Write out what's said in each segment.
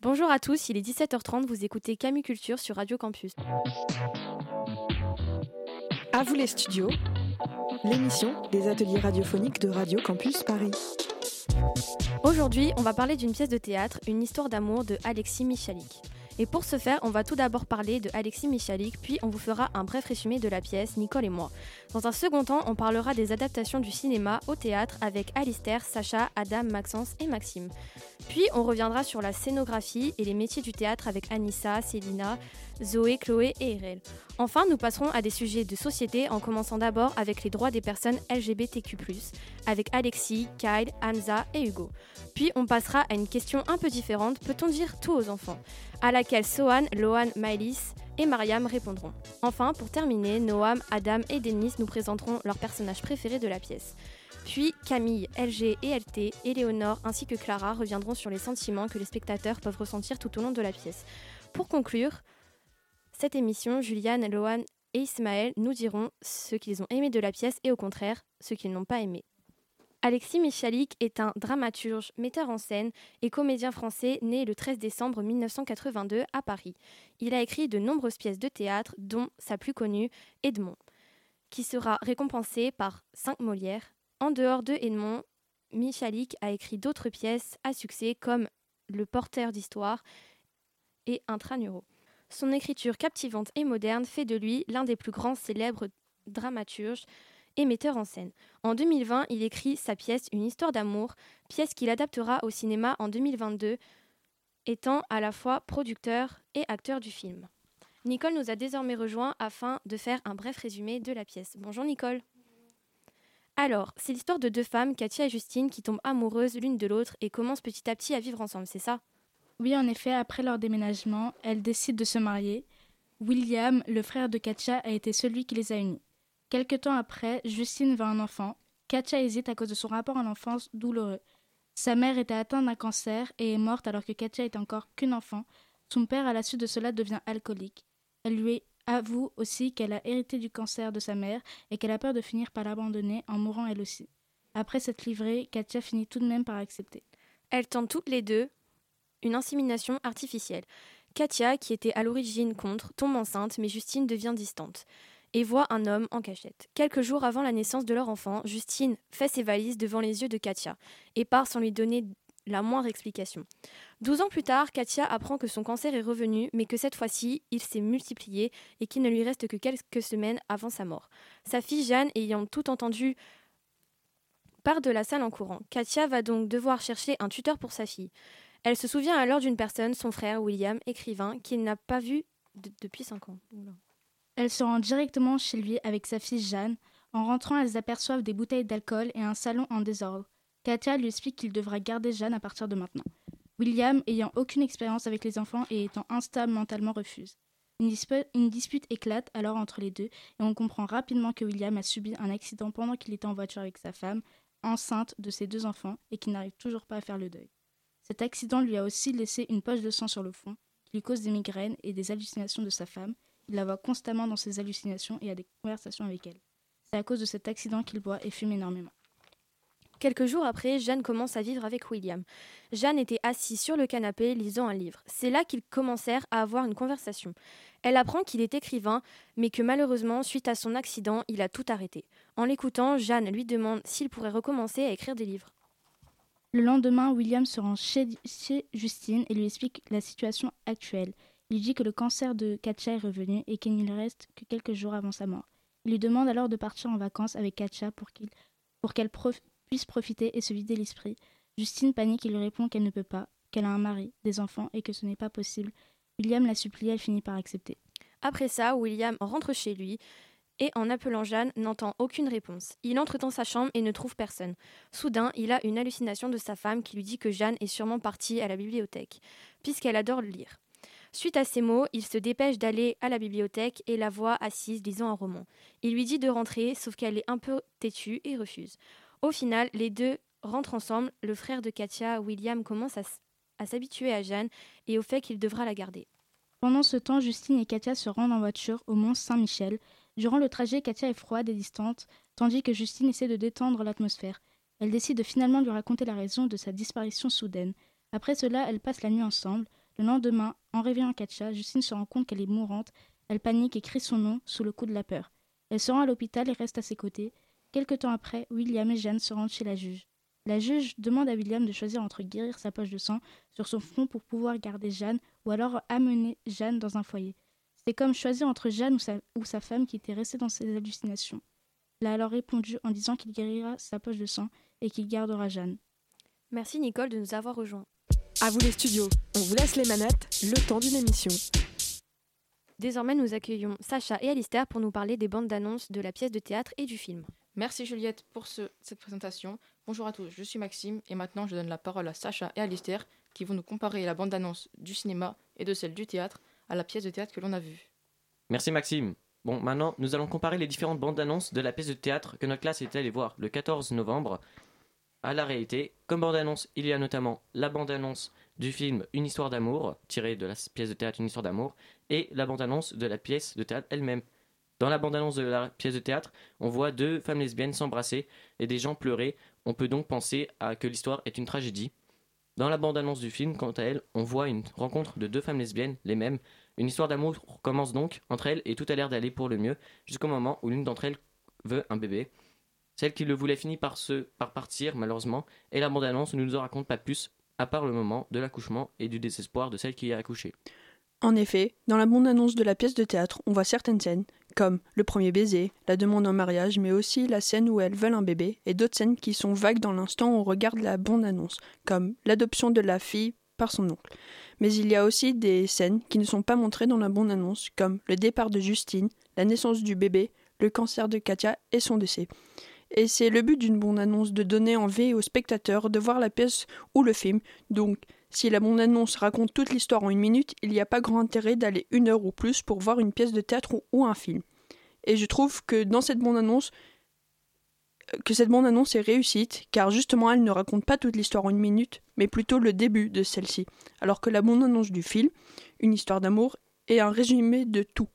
Bonjour à tous, il est 17h30, vous écoutez Camus Culture sur Radio Campus. À vous les studios, l'émission des ateliers radiophoniques de Radio Campus Paris. Aujourd'hui, on va parler d'une pièce de théâtre, Une histoire d'amour de Alexis Michalik. Et pour ce faire, on va tout d'abord parler de Alexis Michalik, puis on vous fera un bref résumé de la pièce, Nicole et moi. Dans un second temps, on parlera des adaptations du cinéma au théâtre avec Alistair, Sacha, Adam, Maxence et Maxime. Puis on reviendra sur la scénographie et les métiers du théâtre avec Anissa, Célina, Zoé, Chloé et Erel. Enfin, nous passerons à des sujets de société en commençant d'abord avec les droits des personnes LGBTQ+, avec Alexis, Kyle, Hamza et Hugo. Puis on passera à une question un peu différente, peut-on dire tout aux enfants? À laquelle Sohan, Lohan, Maëlys et Mariam répondront. Enfin, pour terminer, Noam, Adam et Denis nous présenteront leurs personnages préférés de la pièce. Puis Camille, LG et LT, Éléonore ainsi que Clara reviendront sur les sentiments que les spectateurs peuvent ressentir tout au long de la pièce. Pour conclure cette émission, Juliane, Lohan et Ismaël nous diront ce qu'ils ont aimé de la pièce et au contraire ce qu'ils n'ont pas aimé. Alexis Michalik est un dramaturge, metteur en scène et comédien français né le 13 décembre 1982 à Paris. Il a écrit de nombreuses pièces de théâtre, dont sa plus connue, Edmond, qui sera récompensée par 5 Molières. En dehors de Edmond, Michalik a écrit d'autres pièces à succès comme Le porteur d'histoire et Intranuro. Son écriture captivante et moderne fait de lui l'un des plus grands célèbres dramaturges et metteur en scène. En 2020, il écrit sa pièce Une histoire d'amour, pièce qu'il adaptera au cinéma en 2022, étant à la fois producteur et acteur du film. Nicole nous a désormais rejoint afin de faire un bref résumé de la pièce. Bonjour Nicole. Alors, c'est l'histoire de deux femmes, Katia et Justine, qui tombent amoureuses l'une de l'autre et commencent petit à petit à vivre ensemble, c'est ça? Oui, en effet, après leur déménagement, elles décident de se marier. William, le frère de Katia, a été celui qui les a unis. Quelque temps après, Justine veut un enfant. Katia hésite à cause de son rapport à l'enfance douloureux. Sa mère était atteinte d'un cancer et est morte alors que Katia était encore qu'une enfant. Son père, à la suite de cela, devient alcoolique. Elle lui avoue aussi qu'elle a hérité du cancer de sa mère et qu'elle a peur de finir par l'abandonner en mourant elle aussi. Après s'être livrée, Katia finit tout de même par accepter. Elles tentent toutes les deux une insémination artificielle. Katia, qui était à l'origine contre, tombe enceinte, mais Justine devient distante et voit un homme en cachette. Quelques jours avant la naissance de leur enfant, Justine fait ses valises devant les yeux de Katia et part sans lui donner la moindre explication. Douze ans plus tard, Katia apprend que son cancer est revenu, mais que cette fois-ci, il s'est multiplié et qu'il ne lui reste que quelques semaines avant sa mort. Sa fille Jeanne, ayant tout entendu, part de la salle en courant. Katia va donc devoir chercher un tuteur pour sa fille. Elle se souvient alors d'une personne, son frère William, écrivain, qu'il n'a pas vu depuis cinq ans. Elle se rend directement chez lui avec sa fille Jeanne. En rentrant, elles aperçoivent des bouteilles d'alcool et un salon en désordre. Katia lui explique qu'il devra garder Jeanne à partir de maintenant. William, ayant aucune expérience avec les enfants et étant instable mentalement, refuse. Une, dispute éclate alors entre les deux et on comprend rapidement que William a subi un accident pendant qu'il était en voiture avec sa femme, enceinte de ses deux enfants et qui n'arrive toujours pas à faire le deuil. Cet accident lui a aussi laissé une poche de sang sur le front, qui lui cause des migraines et des hallucinations de sa femme, il la voit constamment dans ses hallucinations et a des conversations avec elle. C'est à cause de cet accident qu'il boit et fume énormément. Quelques jours après, Jeanne commence à vivre avec William. Jeanne était assise sur le canapé lisant un livre. C'est là qu'ils commencèrent à avoir une conversation. Elle apprend qu'il est écrivain, mais que malheureusement, suite à son accident, il a tout arrêté. En l'écoutant, Jeanne lui demande s'il pourrait recommencer à écrire des livres. Le lendemain, William se rend chez, Justine et lui explique la situation actuelle. Il dit que le cancer de Katia est revenu et qu'il ne reste que quelques jours avant sa mort. Il lui demande alors de partir en vacances avec qu'elle pour qu'elle puisse profiter et se vider l'esprit. Justine panique et lui répond qu'elle ne peut pas, qu'elle a un mari, des enfants et que ce n'est pas possible. William la supplie, elle finit par accepter. Après ça, William rentre chez lui et en appelant Jeanne n'entend aucune réponse. Il entre dans sa chambre et ne trouve personne. Soudain, il a une hallucination de sa femme qui lui dit que Jeanne est sûrement partie à la bibliothèque, puisqu'elle adore le lire. Suite à ces mots, il se dépêche d'aller à la bibliothèque et la voit assise lisant un roman. Il lui dit de rentrer, sauf qu'elle est un peu têtue et refuse. Au final, les deux rentrent ensemble. Le frère de Katia, William, commence à, s'habituer à Jeanne et au fait qu'il devra la garder. Pendant ce temps, Justine et Katia se rendent en voiture au mont Saint-Michel. Durant le trajet, Katia est froide et distante, tandis que Justine essaie de détendre l'atmosphère. Elle décide de finalement lui raconter la raison de sa disparition soudaine. Après cela, elles passent la nuit ensemble. Le lendemain, en réveillant Katia, Justine se rend compte qu'elle est mourante. Elle panique et crie son nom sous le coup de la peur. Elle se rend à l'hôpital et reste à ses côtés. Quelque temps après, William et Jeanne se rendent chez la juge. La juge demande à William de choisir entre guérir sa poche de sang sur son front pour pouvoir garder Jeanne ou alors amener Jeanne dans un foyer. C'est comme choisir entre Jeanne ou sa, ou sa femme qui était restée dans ses hallucinations. Il a alors répondu en disant qu'il guérira sa poche de sang et qu'il gardera Jeanne. Merci Nicole de nous avoir rejoints. À vous les studios, on vous laisse les manettes, le temps d'une émission. Désormais, nous accueillons Sacha et Alistair pour nous parler des bandes d'annonces de la pièce de théâtre et du film. Merci Juliette pour ce- cette présentation. Bonjour à tous, je suis Maxime et maintenant je donne la parole à Sacha et Alistair qui vont nous comparer la bande-annonce du cinéma et de celle du théâtre à la pièce de théâtre que l'on a vue. Merci Maxime. Bon, maintenant, nous allons comparer les différentes bandes annonces de la pièce de théâtre que notre classe est allée voir le 14 novembre à la réalité. Comme bande annonce, il y a notamment la bande annonce du film Une histoire d'amour, tirée de la pièce de théâtre Une histoire d'amour, et la bande annonce de la pièce de théâtre elle-même. Dans la bande annonce de la pièce de théâtre, on voit deux femmes lesbiennes s'embrasser et des gens pleurer. On peut donc penser à que l'histoire est une tragédie. Dans la bande-annonce du film, quant à elle, on voit une rencontre de deux femmes lesbiennes, les mêmes. Une histoire d'amour commence donc entre elles et tout a l'air d'aller pour le mieux jusqu'au moment où l'une d'entre elles veut un bébé. Celle qui le voulait finit par, par partir, malheureusement, et la bande-annonce ne nous en raconte pas plus, à part le moment de l'accouchement et du désespoir de celle qui a accouché. En effet, dans la bande-annonce de la pièce de théâtre, on voit certaines scènes, comme le premier baiser, la demande en mariage, mais aussi la scène où elles veulent un bébé, et d'autres scènes qui sont vagues dans l'instant où on regarde la bande-annonce, comme l'adoption de la fille par son oncle. Mais il y a aussi des scènes qui ne sont pas montrées dans la bande-annonce, comme le départ de Justine, la naissance du bébé, le cancer de Katia et son décès. Et c'est le but d'une bande-annonce de donner envie aux spectateurs de voir la pièce ou le film, donc si la bande-annonce raconte toute l'histoire en une minute, il n'y a pas grand intérêt d'aller une heure ou plus pour voir une pièce de théâtre ou, un film. Et je trouve que dans cette bande-annonce, que cette bande-annonce est réussite, car justement elle ne raconte pas toute l'histoire en une minute, mais plutôt le début de celle-ci, alors que la bande-annonce du film, une histoire d'amour, est un résumé de tout.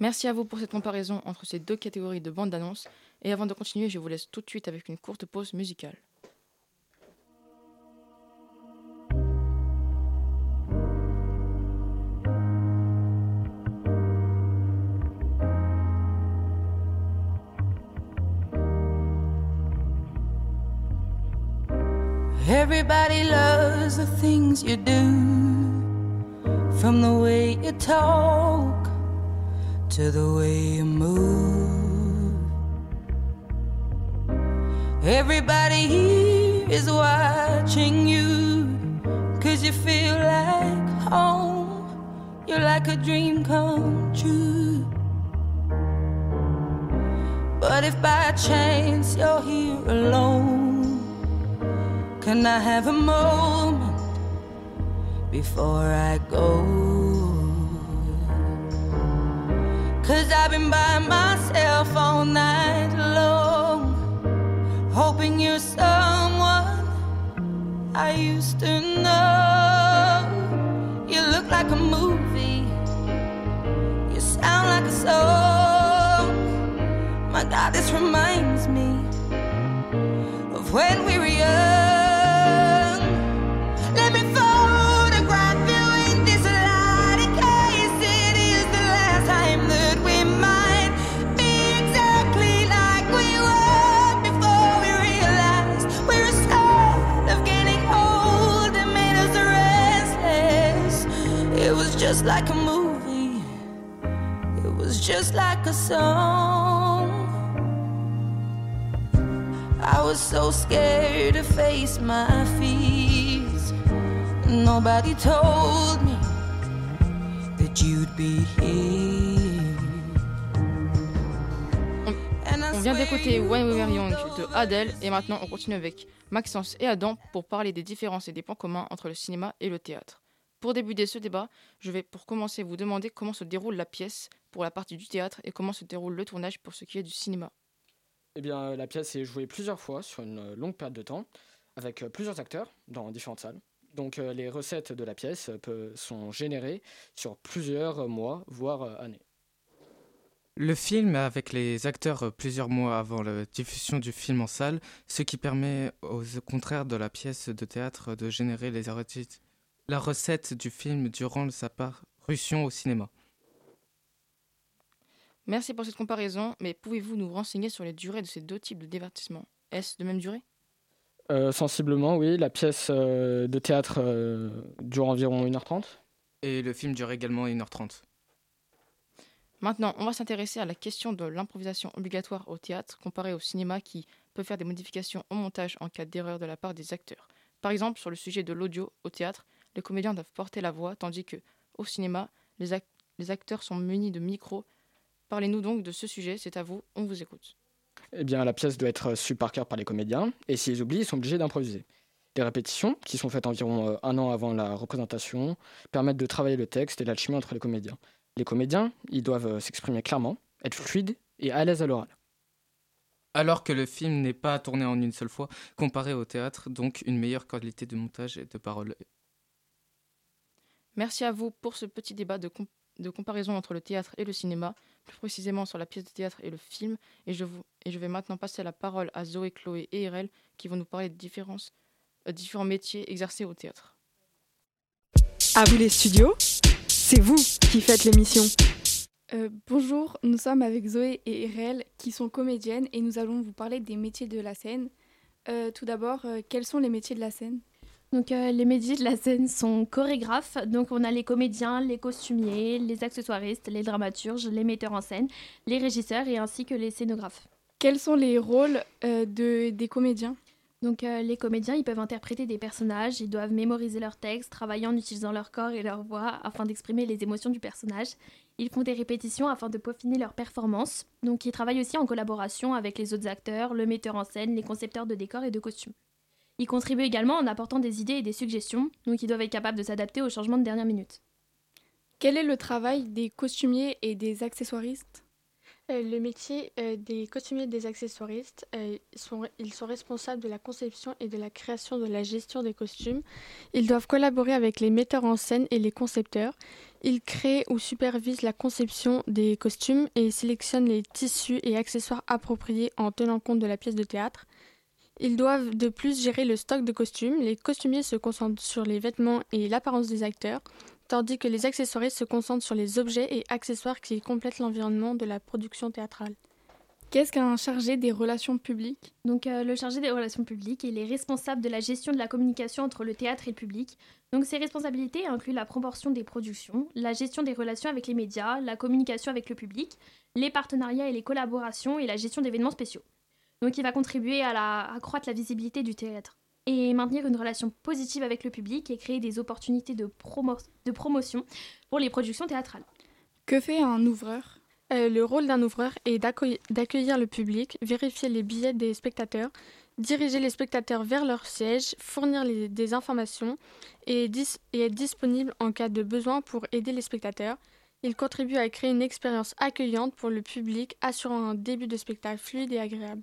Merci à vous pour cette comparaison entre ces deux catégories de bandes d'annonces. Et avant de continuer, je vous laisse tout de suite avec une courte pause musicale. Everybody loves the things you do, from the way you talk to the way you move. Everybody here is watching you, cause you feel like home. You're like a dream come true. But if by chance you're here alone, can I have a moment before I go? Cause I've been by myself all night long, hoping you're someone I used to know. You look like a movie, you sound like a song. My God, this reminds me of when we were young. Was just like a song. I was so scared to face my fears. Nobody told me that you'd be here. On vient d'écouter When We Were Young de Adele et maintenant on continue avec Maxence et Adam pour parler des différences et des points communs entre le cinéma et le théâtre. Pour débuter ce débat, je vais pour commencer vous demander comment se déroule la pièce pour la partie du théâtre et comment se déroule le tournage pour ce qui est du cinéma. Eh bien, la pièce est jouée plusieurs fois sur une euh, longue période de temps, avec euh, plusieurs acteurs dans différentes salles. Donc, euh, les recettes de la pièce euh, peut- sont générées sur plusieurs euh, mois, voire euh, années. Le film est avec les acteurs euh, plusieurs mois avant la diffusion du film en salle, ce qui permet au contraire de la pièce de théâtre de générer les, recettes- la recette du film durant sa parution au cinéma. Merci pour cette comparaison, mais pouvez-vous nous renseigner sur les durées de ces deux types de divertissements? Est-ce de même durée? Euh, sensiblement, oui. La pièce euh, de théâtre euh, dure environ 1h30. Et le film dure également 1h30. Maintenant, on va s'intéresser à la question de l'improvisation obligatoire au théâtre comparée au cinéma qui peut faire des modifications au montage en cas d'erreur de la part des acteurs. Par exemple, sur le sujet de l'audio au théâtre, les comédiens doivent porter la voix, tandis que au cinéma, les, ac- les acteurs sont munis de micros. Parlez-nous donc de ce sujet, c'est à vous, on vous écoute. Eh bien, la pièce doit être su par cœur par les comédiens, et s'ils oublient, ils sont obligés d'improviser. Les répétitions, qui sont faites environ euh, un an avant la représentation, permettent de travailler le texte et l'alchimie entre les comédiens. Les comédiens, ils doivent euh, s'exprimer clairement, être fluides et à l'aise à l'oral. Alors que le film n'est pas tourné en une seule fois, comparé au théâtre, donc une meilleure qualité de montage et de parole. Merci à vous pour ce petit débat de, com- de comparaison entre le théâtre et le cinéma, plus précisément sur la pièce de théâtre et le film. Et je, vous, et je vais maintenant passer la parole à Zoé, Chloé et Irel qui vont nous parler de différences, euh, différents métiers exercés au théâtre. À vous les studios, c'est vous qui faites l'émission. Euh, bonjour, nous sommes avec Zoé et Irel qui sont comédiennes et nous allons vous parler des métiers de la scène. Euh, tout d'abord, euh, quels sont les métiers de la scène? Donc euh, les métiers de la scène sont chorégraphes, donc on a les comédiens, les costumiers, les accessoiristes, les dramaturges, les metteurs en scène, les régisseurs et ainsi que les scénographes. Quels sont les rôles euh, de, des comédiens? Donc euh, les comédiens, ils peuvent interpréter des personnages, ils doivent mémoriser leurs textes, travailler en utilisant leur corps et leur voix afin d'exprimer les émotions du personnage. Ils font des répétitions afin de peaufiner leur performance. Donc ils travaillent aussi en collaboration avec les autres acteurs, le metteur en scène, les concepteurs de décors et de costumes. Ils contribuent également en apportant des idées et des suggestions, donc ils doivent être capables de s'adapter aux changements de dernière minute. Quel est le travail des costumiers et des accessoiristes? Euh, le métier euh, des costumiers et des accessoiristes, euh, sont, ils sont responsables de la conception et de la création de la gestion des costumes. Ils doivent collaborer avec les metteurs en scène et les concepteurs. Ils créent ou supervisent la conception des costumes et sélectionnent les tissus et accessoires appropriés en tenant compte de la pièce de théâtre. Ils doivent de plus gérer le stock de costumes. Les costumiers se concentrent sur les vêtements et l'apparence des acteurs, tandis que les accessoiristes se concentrent sur les objets et accessoires qui complètent l'environnement de la production théâtrale. Qu'est-ce qu'un chargé des relations publiques? Donc euh, le chargé des relations publiques, il est responsable de la gestion de la communication entre le théâtre et le public. Donc ses responsabilités incluent la proportion des productions, la gestion des relations avec les médias, la communication avec le public, les partenariats et les collaborations et la gestion d'événements spéciaux. Donc il va contribuer à la, accroître la visibilité du théâtre et maintenir une relation positive avec le public et créer des opportunités de, promo- de promotion pour les productions théâtrales. Que fait un ouvreur? Euh, le rôle d'un ouvreur est d'accueil- d'accueillir le public, vérifier les billets des spectateurs, diriger les spectateurs vers leur siège, fournir les- des informations et, dis- et être disponible en cas de besoin pour aider les spectateurs. Il contribue à créer une expérience accueillante pour le public, assurant un début de spectacle fluide et agréable.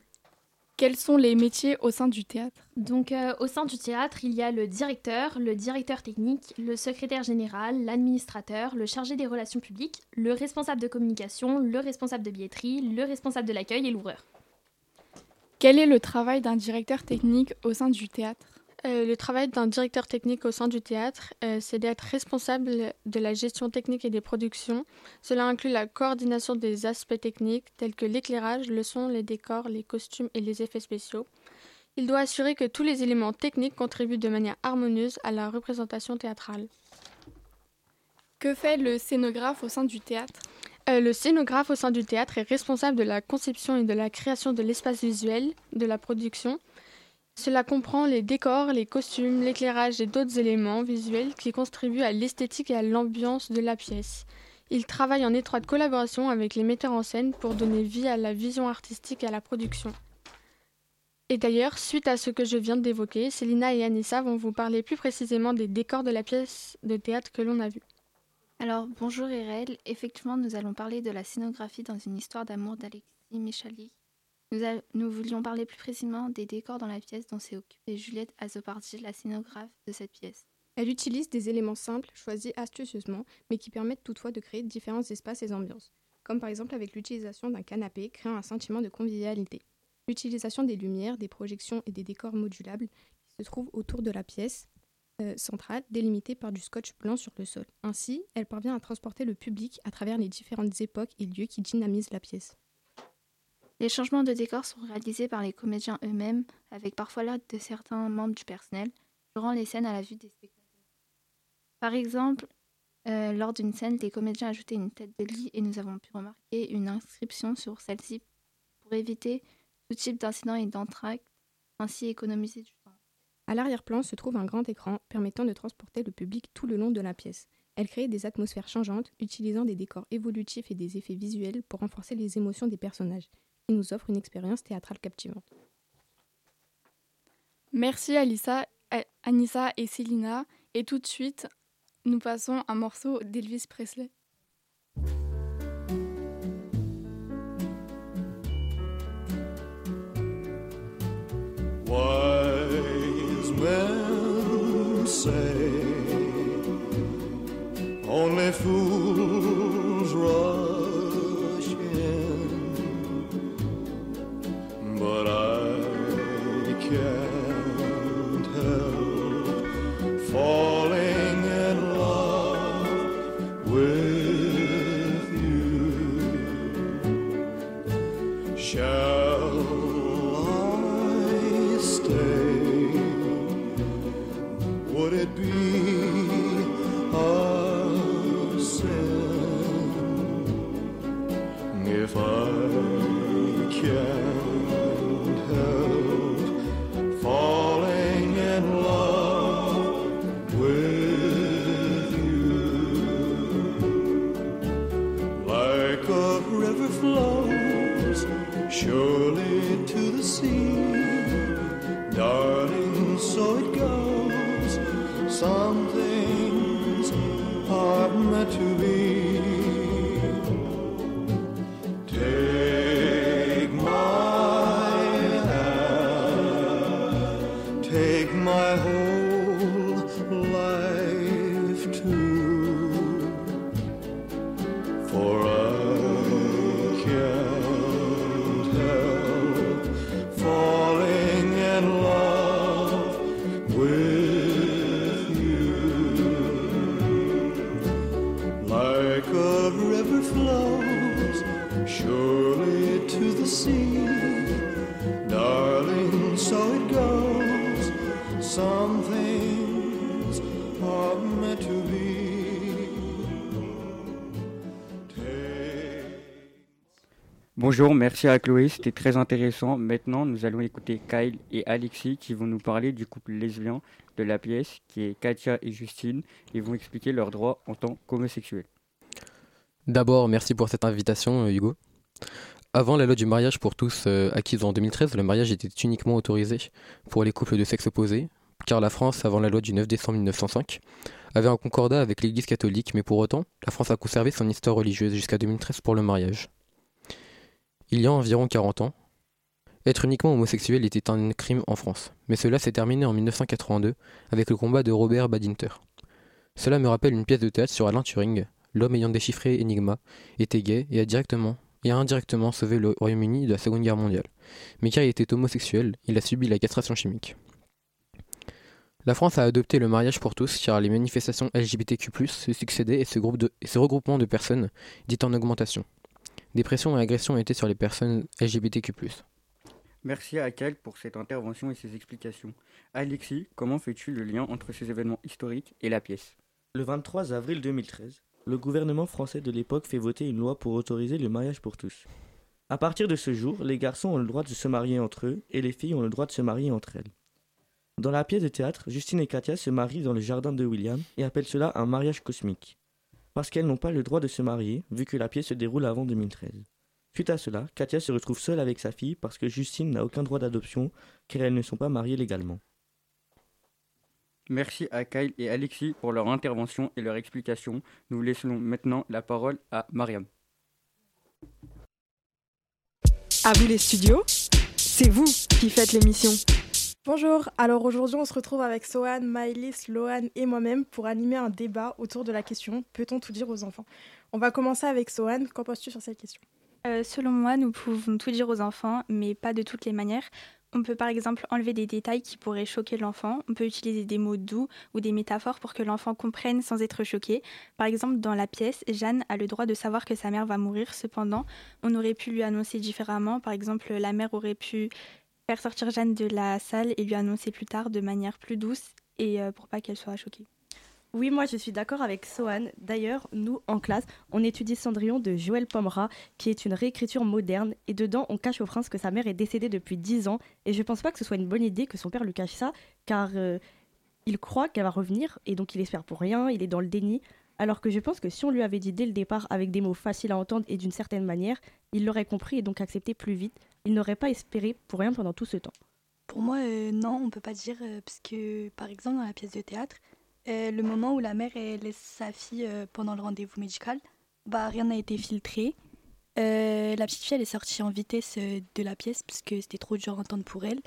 Quels sont les métiers au sein du théâtre? Donc euh, au sein du théâtre, il y a le directeur, le directeur technique, le secrétaire général, l'administrateur, le chargé des relations publiques, le responsable de communication, le responsable de billetterie, le responsable de l'accueil et l'ouvreur. Quel est le travail d'un directeur technique au sein du théâtre? Euh, le travail d'un directeur technique au sein du théâtre, euh, c'est d'être responsable de la gestion technique et des productions. Cela inclut la coordination des aspects techniques tels que l'éclairage, le son, les décors, les costumes et les effets spéciaux. Il doit assurer que tous les éléments techniques contribuent de manière harmonieuse à la représentation théâtrale. Que fait le scénographe au sein du théâtre? Euh, le scénographe au sein du théâtre est responsable de la conception et de la création de l'espace visuel de la production. Cela comprend les décors, les costumes, l'éclairage et d'autres éléments visuels qui contribuent à l'esthétique et à l'ambiance de la pièce. Il travaille en étroite collaboration avec les metteurs en scène pour donner vie à la vision artistique et à la production. Et d'ailleurs, suite à ce que je viens d'évoquer, Célina et Anissa vont vous parler plus précisément des décors de la pièce de théâtre que l'on a vue. Alors, bonjour Irel. Effectivement, nous allons parler de la scénographie dans une histoire d'amour d'Alexis Michalik. Nous, voulions parler plus précisément des décors dans la pièce dont s'est occupée Juliette Azopardi, la scénographe de cette pièce. Elle utilise des éléments simples, choisis astucieusement, mais qui permettent toutefois de créer différents espaces et ambiances, comme par exemple avec l'utilisation d'un canapé créant un sentiment de convivialité. L'utilisation des lumières, des projections et des décors modulables se trouvent autour de la pièce euh, centrale délimitée par du scotch blanc sur le sol. Ainsi, elle parvient à transporter le public à travers les différentes époques et lieux qui dynamisent la pièce. Les changements de décor sont réalisés par les comédiens eux-mêmes, avec parfois l'aide de certains membres du personnel, durant les scènes à la vue des spectateurs. Par exemple, euh, lors d'une scène, les comédiens ajoutaient une tête de lit et nous avons pu remarquer une inscription sur celle-ci pour éviter tout type d'incident et d'entracte, ainsi économiser du temps. À l'arrière-plan se trouve un grand écran permettant de transporter le public tout le long de la pièce. Elle crée des atmosphères changeantes, utilisant des décors évolutifs et des effets visuels pour renforcer les émotions des personnages. Il nous offre une expérience théâtrale captivante. Merci Alissa, euh, Anissa et Célina. Et tout de suite, nous passons un morceau d'Elvis Presley. Yeah. Bonjour, merci à Chloé, c'était très intéressant. Maintenant, nous allons écouter Kyle et Alexis qui vont nous parler du couple lesbien de la pièce, qui est Katia et Justine, et vont expliquer leurs droits en tant qu'homosexuels. D'abord, merci pour cette invitation, euh, Hugo. Avant la loi du mariage pour tous euh, acquise en 2013, le mariage était uniquement autorisé pour les couples de sexe opposé, car la France, avant la loi du 9 décembre 1905, avait un concordat avec l'Église catholique, mais pour autant, la France a conservé son histoire religieuse jusqu'à 2013 pour le mariage. Il y a environ 40 ans, être uniquement homosexuel était un crime en France, mais cela s'est terminé en 1982 avec le combat de Robert Badinter. Cela me rappelle une pièce de théâtre sur Alain Turing, l'homme ayant déchiffré Enigma, était gay et a directement et indirectement sauvé le Royaume-Uni de la Seconde Guerre mondiale. Mais car il était homosexuel, il a subi la castration chimique. La France a adopté le mariage pour tous car les manifestations LGBTQ+, se succédaient et ce, regroupement de personnes dit en augmentation. Des pressions et agressions étaient sur les personnes LGBTQ+. Merci à Kyle pour cette intervention et ses explications. Alexis, comment fais-tu le lien entre ces événements historiques et la pièce? Le 23 avril 2013, le gouvernement français de l'époque fait voter une loi pour autoriser le mariage pour tous. À partir de ce jour, les garçons ont le droit de se marier entre eux et les filles ont le droit de se marier entre elles. Dans la pièce de théâtre, Justine et Katia se marient dans le jardin de William et appellent cela un mariage cosmique. Parce qu'elles n'ont pas le droit de se marier, vu que la pièce se déroule avant 2013. Suite à cela, Katia se retrouve seule avec sa fille parce que Justine n'a aucun droit d'adoption car elles ne sont pas mariées légalement. Merci à Kyle et Alexis pour leur intervention et leur explication. Nous laissons maintenant la parole à Mariam. À vous les studios, c'est vous qui faites l'émission. Bonjour, alors aujourd'hui on se retrouve avec Sohan, Maëlys, Lohan et moi-même pour animer un débat autour de la question Peut-on tout dire aux enfants? On va commencer avec Sohan, qu'en penses-tu sur cette question? Euh, selon moi, nous pouvons tout dire aux enfants, mais pas de toutes les manières. On peut par exemple enlever des détails qui pourraient choquer l'enfant. On peut utiliser des mots doux ou des métaphores pour que l'enfant comprenne sans être choqué. Par exemple, dans la pièce, Jeanne a le droit de savoir que sa mère va mourir. Cependant, on aurait pu lui annoncer différemment. Par exemple, la mère aurait pu faire sortir Jeanne de la salle et lui annoncer plus tard de manière plus douce et euh, pour pas qu'elle soit choquée. Oui, moi je suis d'accord avec Sohan. D'ailleurs, nous, en classe, on étudie Cendrillon de Joël Pomera, qui est une réécriture moderne, et dedans, on cache au prince que sa mère est décédée depuis 10 ans, et je pense pas que ce soit une bonne idée que son père lui cache ça, car euh, il croit qu'elle va revenir, et donc il espère pour rien, il est dans le déni, alors que je pense que si on lui avait dit dès le départ, avec des mots faciles à entendre et d'une certaine manière, il l'aurait compris et donc accepté plus vite, il n'aurait pas espéré pour rien pendant tout ce temps. Pour moi, euh, non, on peut pas dire, euh, parce que par exemple, dans la pièce de théâtre, euh, le moment où la mère laisse sa fille euh, pendant le rendez-vous médical, bah rien n'a été filtré. La petite fille est sortie en vitesse de la pièce parce que c'était trop dur à entendre pour elle.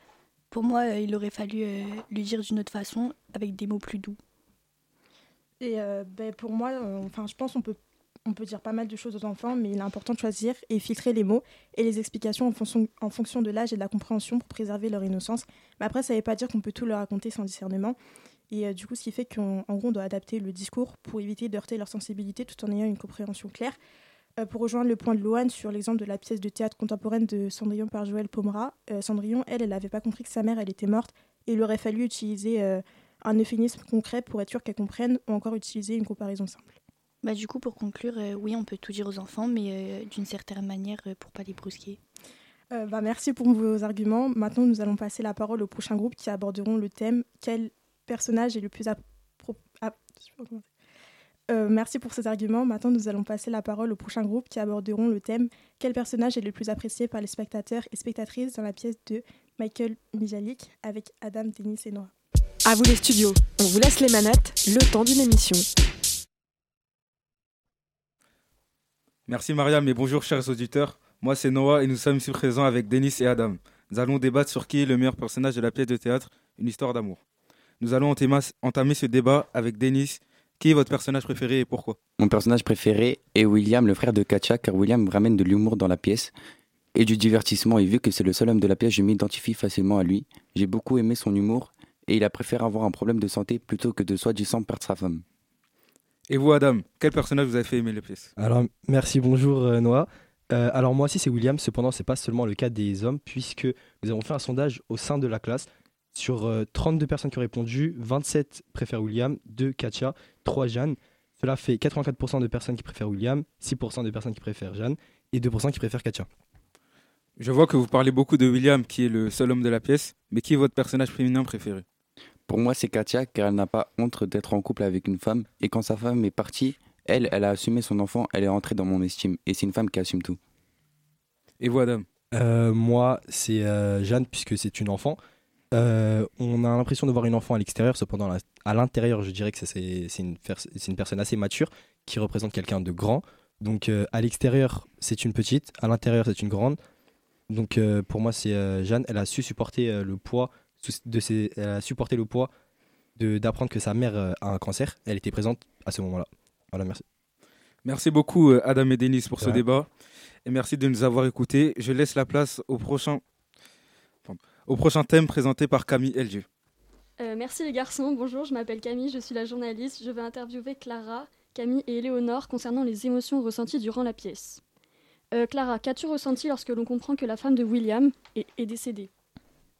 Pour moi, il aurait fallu lui dire d'une autre façon, avec des mots plus doux. Et euh, ben, pour moi, je pense qu'on peut, on peut dire pas mal de choses aux enfants, mais il est important de choisir et filtrer les mots et les explications en fonction, en fonction de l'âge et de la compréhension pour préserver leur innocence. Mais après, ça ne veut pas dire qu'on peut tout leur raconter sans discernement. Et euh, du coup, ce qui fait qu'en en gros, on doit adapter le discours pour éviter de heurter leur sensibilité tout en ayant une compréhension claire. Euh, pour rejoindre le point de Loane sur l'exemple de la pièce de théâtre contemporaine de Cendrillon par Joël Pomera, Cendrillon, elle, elle n'avait pas compris que sa mère, elle était morte et il aurait fallu utiliser un euphémisme concret pour être sûr qu'elle comprenne ou encore utiliser une comparaison simple. Bah, du coup, pour conclure, euh, oui, on peut tout dire aux enfants, mais euh, d'une certaine manière euh, pour pas les brusquer. Euh, bah, merci pour vos arguments. Maintenant, nous allons passer la parole au prochain groupe qui aborderont le thème Quel personnage est le plus appro... ah, merci pour ces arguments. Maintenant, nous allons passer la parole au prochain groupe qui aborderont le thème Quel personnage est le plus apprécié par les spectateurs et spectatrices dans la pièce de Michael Mijalik avec Adam, Denis et Noah? À vous les studios, on vous laisse les manettes, le temps d'une émission. Merci Mariam et bonjour chers auditeurs. Moi c'est Noah et nous sommes ici présents avec Denis et Adam. Nous allons débattre sur qui est le meilleur personnage de la pièce de théâtre, une histoire d'amour. Nous allons entamer ce débat avec Denis. Qui est votre personnage préféré et pourquoi? Mon personnage préféré est William, le frère de Katia, car William ramène de l'humour dans la pièce et du divertissement. Et vu que c'est le seul homme de la pièce, je m'identifie facilement à lui. J'ai beaucoup aimé son humour et il a préféré avoir un problème de santé plutôt que de soi-disant perdre sa femme. Et vous Adam, quel personnage vous avez fait aimer la pièce Alors, merci, bonjour euh, Noah. Euh, alors moi aussi c'est William, cependant c'est pas seulement le cas des hommes puisque nous avons fait un sondage au sein de la classe sur euh, 32 personnes qui ont répondu, 27 préfèrent William, 2 Katia, 3 Jeanne. Cela fait 84% de personnes qui préfèrent William, 6% de personnes qui préfèrent Jeanne et 2% qui préfèrent Katia. Je vois que vous parlez beaucoup de William qui est le seul homme de la pièce, mais qui est votre personnage féminin préféré? Pour moi, c'est Katia car elle n'a pas honte d'être en couple avec une femme et quand sa femme est partie, elle, elle a assumé son enfant, elle est rentrée dans mon estime et c'est une femme qui assume tout. Et vous Adam? Euh, moi, c'est euh, Jeanne, puisque c'est une enfant. Euh, on a l'impression de voir une enfant à l'extérieur, cependant, à l'intérieur, je dirais que c'est une, personne assez mature qui représente quelqu'un de grand. Donc, euh, à l'extérieur, c'est une petite, à l'intérieur, c'est une grande. Donc, euh, pour moi, c'est euh, Jeanne. Elle a su supporter euh, le poids de ses, elle a supporté le poids de- d'apprendre que sa mère euh, a un cancer. Elle était présente à ce moment-là. Voilà, merci. Merci beaucoup euh, Adam et Denis pour ce débat et merci de nous avoir écoutés. Je laisse la place au prochain, au prochain thème présenté par Camille LG. Euh, merci les garçons, bonjour, je m'appelle Camille, je suis la journaliste. Je vais interviewer Clara, Camille et Éléonore concernant les émotions ressenties durant la pièce. Euh, Clara, qu'as-tu ressenti lorsque l'on comprend que la femme de William est, est décédée?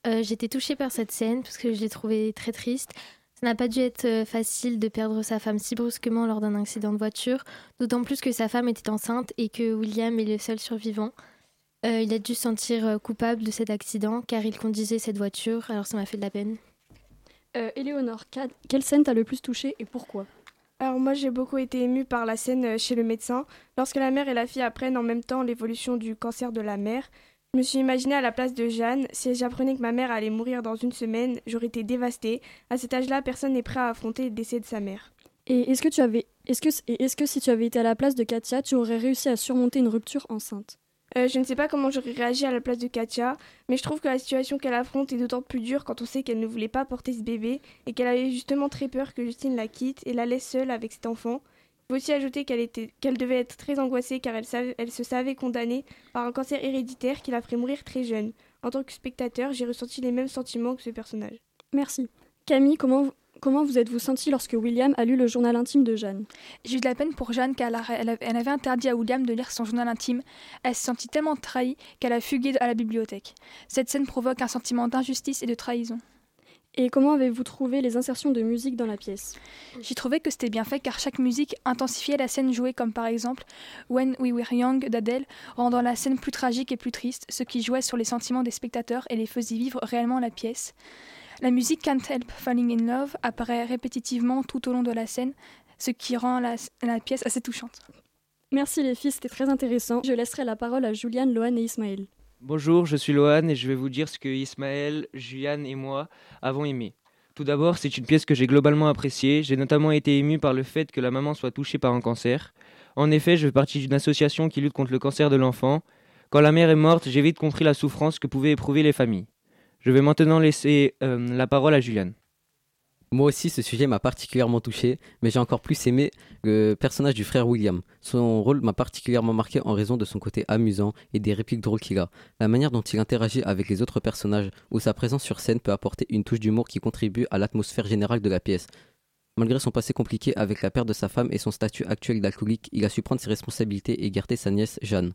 Euh, J'étais touchée par cette scène parce que je l'ai trouvée très triste. Ça n'a pas dû être euh, facile de perdre sa femme si brusquement lors d'un accident de voiture, d'autant plus que sa femme était enceinte et que William est le seul survivant. Euh, il a dû se sentir coupable de cet accident car il conduisait cette voiture, alors ça m'a fait de la peine. euh, Éléonore, quelle scène t'a le plus touchée et pourquoi? Alors moi j'ai beaucoup été émue par la scène chez le médecin. Lorsque la mère et la fille apprennent en même temps l'évolution du cancer de la mère, je me suis imaginée à la place de Jeanne. Si j'apprenais que ma mère allait mourir dans une semaine, j'aurais été dévastée. À cet âge-là, personne n'est prêt à affronter le décès de sa mère. Et est-ce que tu avais, est-ce que, et est-ce que si tu avais été à la place de Katia, tu aurais réussi à surmonter une rupture enceinte? Euh, je ne sais pas comment j'aurais réagi à la place de Katia, mais je trouve que la situation qu'elle affronte est d'autant plus dure quand on sait qu'elle ne voulait pas porter ce bébé et qu'elle avait justement très peur que Justine la quitte et la laisse seule avec cet enfant. Faut aussi ajouter qu'elle était, qu'elle devait être très angoissée car elle, savait, elle se savait condamnée par un cancer héréditaire qui la ferait mourir très jeune. En tant que spectateur, j'ai ressenti les mêmes sentiments que ce personnage. Merci. Camille, comment, comment vous êtes-vous sentie lorsque William a lu le journal intime de Jeanne? J'ai eu de la peine pour Jeanne car elle, elle avait interdit à William de lire son journal intime. Elle se sentit tellement trahie qu'elle a fugué à la bibliothèque. Cette scène provoque un sentiment d'injustice et de trahison. Et comment avez-vous trouvé les insertions de musique dans la pièce? J'ai trouvé que c'était bien fait car chaque musique intensifiait la scène jouée comme par exemple When We Were Young d'Adèle, rendant la scène plus tragique et plus triste, ce qui jouait sur les sentiments des spectateurs et les faisait vivre réellement la pièce. La musique Can't Help Falling in Love apparaît répétitivement tout au long de la scène, ce qui rend la, la pièce assez touchante. Merci les filles, c'était très intéressant. Je laisserai la parole à Juliane, Lohan et Ismaël. Bonjour, je suis Lohan et je vais vous dire ce que Ismaël, Juliane et moi avons aimé. Tout d'abord, c'est une pièce que j'ai globalement appréciée. J'ai notamment été ému par le fait que la maman soit touchée par un cancer. En effet, je fais partie d'une association qui lutte contre le cancer de l'enfant. Quand la mère est morte, j'ai vite compris la souffrance que pouvaient éprouver les familles. Je vais maintenant laisser euh, la parole à Juliane. Moi aussi, ce sujet m'a particulièrement touché, mais j'ai encore plus aimé le personnage du frère William. Son rôle m'a particulièrement marqué en raison de son côté amusant et des répliques drôles qu'il a. La manière dont il interagit avec les autres personnages ou sa présence sur scène peut apporter une touche d'humour qui contribue à l'atmosphère générale de la pièce. Malgré son passé compliqué avec la perte de sa femme et son statut actuel d'alcoolique, il a su prendre ses responsabilités et garder sa nièce Jeanne.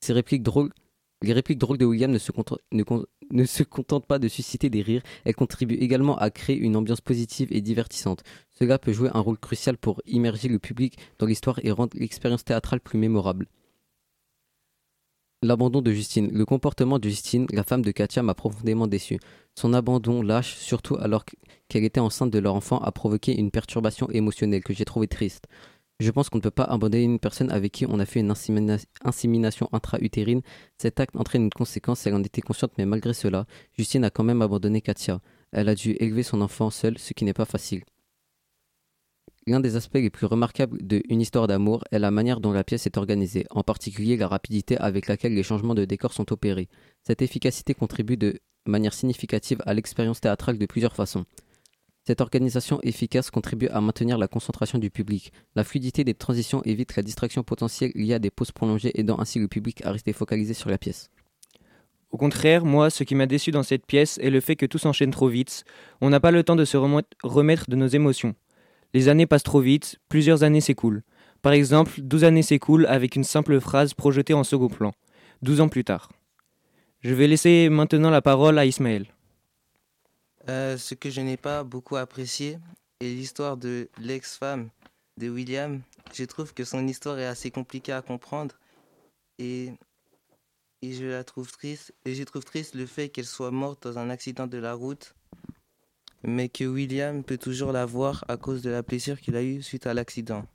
Ses répliques drôles les répliques drôles de William ne se, contentent pas de susciter des rires, elles contribuent également à créer une ambiance positive et divertissante. Cela peut jouer un rôle crucial pour immerger le public dans l'histoire et rendre l'expérience théâtrale plus mémorable. L'abandon de Justine. Le comportement de Justine, la femme de Katia, m'a profondément déçu. Son abandon lâche, surtout alors qu'elle était enceinte de leur enfant, a provoqué une perturbation émotionnelle que j'ai trouvée triste. Je pense qu'on ne peut pas abandonner une personne avec qui on a fait une insémination intra-utérine. Cet acte entraîne une conséquence, elle en était consciente, mais malgré cela, Justine a quand même abandonné Katia. Elle a dû élever son enfant seule, ce qui n'est pas facile. L'un des aspects les plus remarquables de Une histoire d'amour est la manière dont la pièce est organisée, en particulier la rapidité avec laquelle les changements de décor sont opérés. Cette efficacité contribue de manière significative à l'expérience théâtrale de plusieurs façons. Cette organisation efficace contribue à maintenir la concentration du public. La fluidité des transitions évite la distraction potentielle liée à des pauses prolongées, aidant ainsi le public à rester focalisé sur la pièce. Au contraire, moi, ce qui m'a déçu dans cette pièce est le fait que tout s'enchaîne trop vite. On n'a pas le temps de se remettre de nos émotions. Les années passent trop vite, plusieurs années s'écoulent. Par exemple, 12 années s'écoulent avec une simple phrase projetée en second plan, 12 ans plus tard. Je vais laisser maintenant la parole à Ismaël. Euh, ce que je n'ai pas beaucoup apprécié est l'histoire de l'ex-femme de William. Je trouve que son histoire est assez compliquée à comprendre et, je la trouve triste. Et je trouve triste le fait qu'elle soit morte dans un accident de la route, mais que William peut toujours la voir à cause de la blessure qu'il a eue suite à l'accident.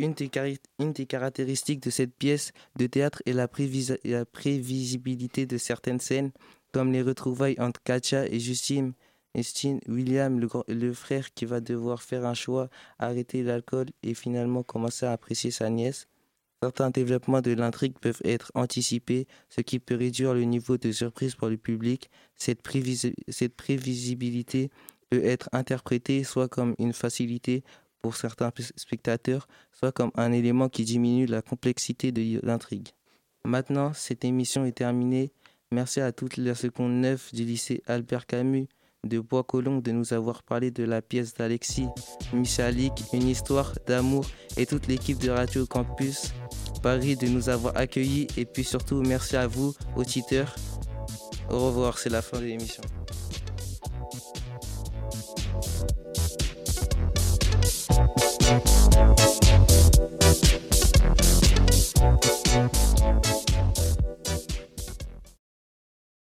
Une des, caractéristiques de cette pièce de théâtre est la prévisibilité de certaines scènes comme les retrouvailles entre Katia et Justine, Justine William, le, frère qui va devoir faire un choix, arrêter l'alcool et finalement commencer à apprécier sa nièce. Certains développements de l'intrigue peuvent être anticipés, ce qui peut réduire le niveau de surprise pour le public. Cette, cette prévisibilité peut être interprétée soit comme une facilité pour certains spectateurs, soit comme un élément qui diminue la complexité de l'intrigue. Maintenant, cette émission est terminée. Merci à toute la seconde 9 du lycée Albert Camus de Bois-Colombes de nous avoir parlé de la pièce d'Alexis Michalik, Une histoire d'amour, et toute l'équipe de Radio Campus Paris de nous avoir accueillis. Et puis surtout, merci à vous, auditeurs. Au revoir, c'est la fin de l'émission.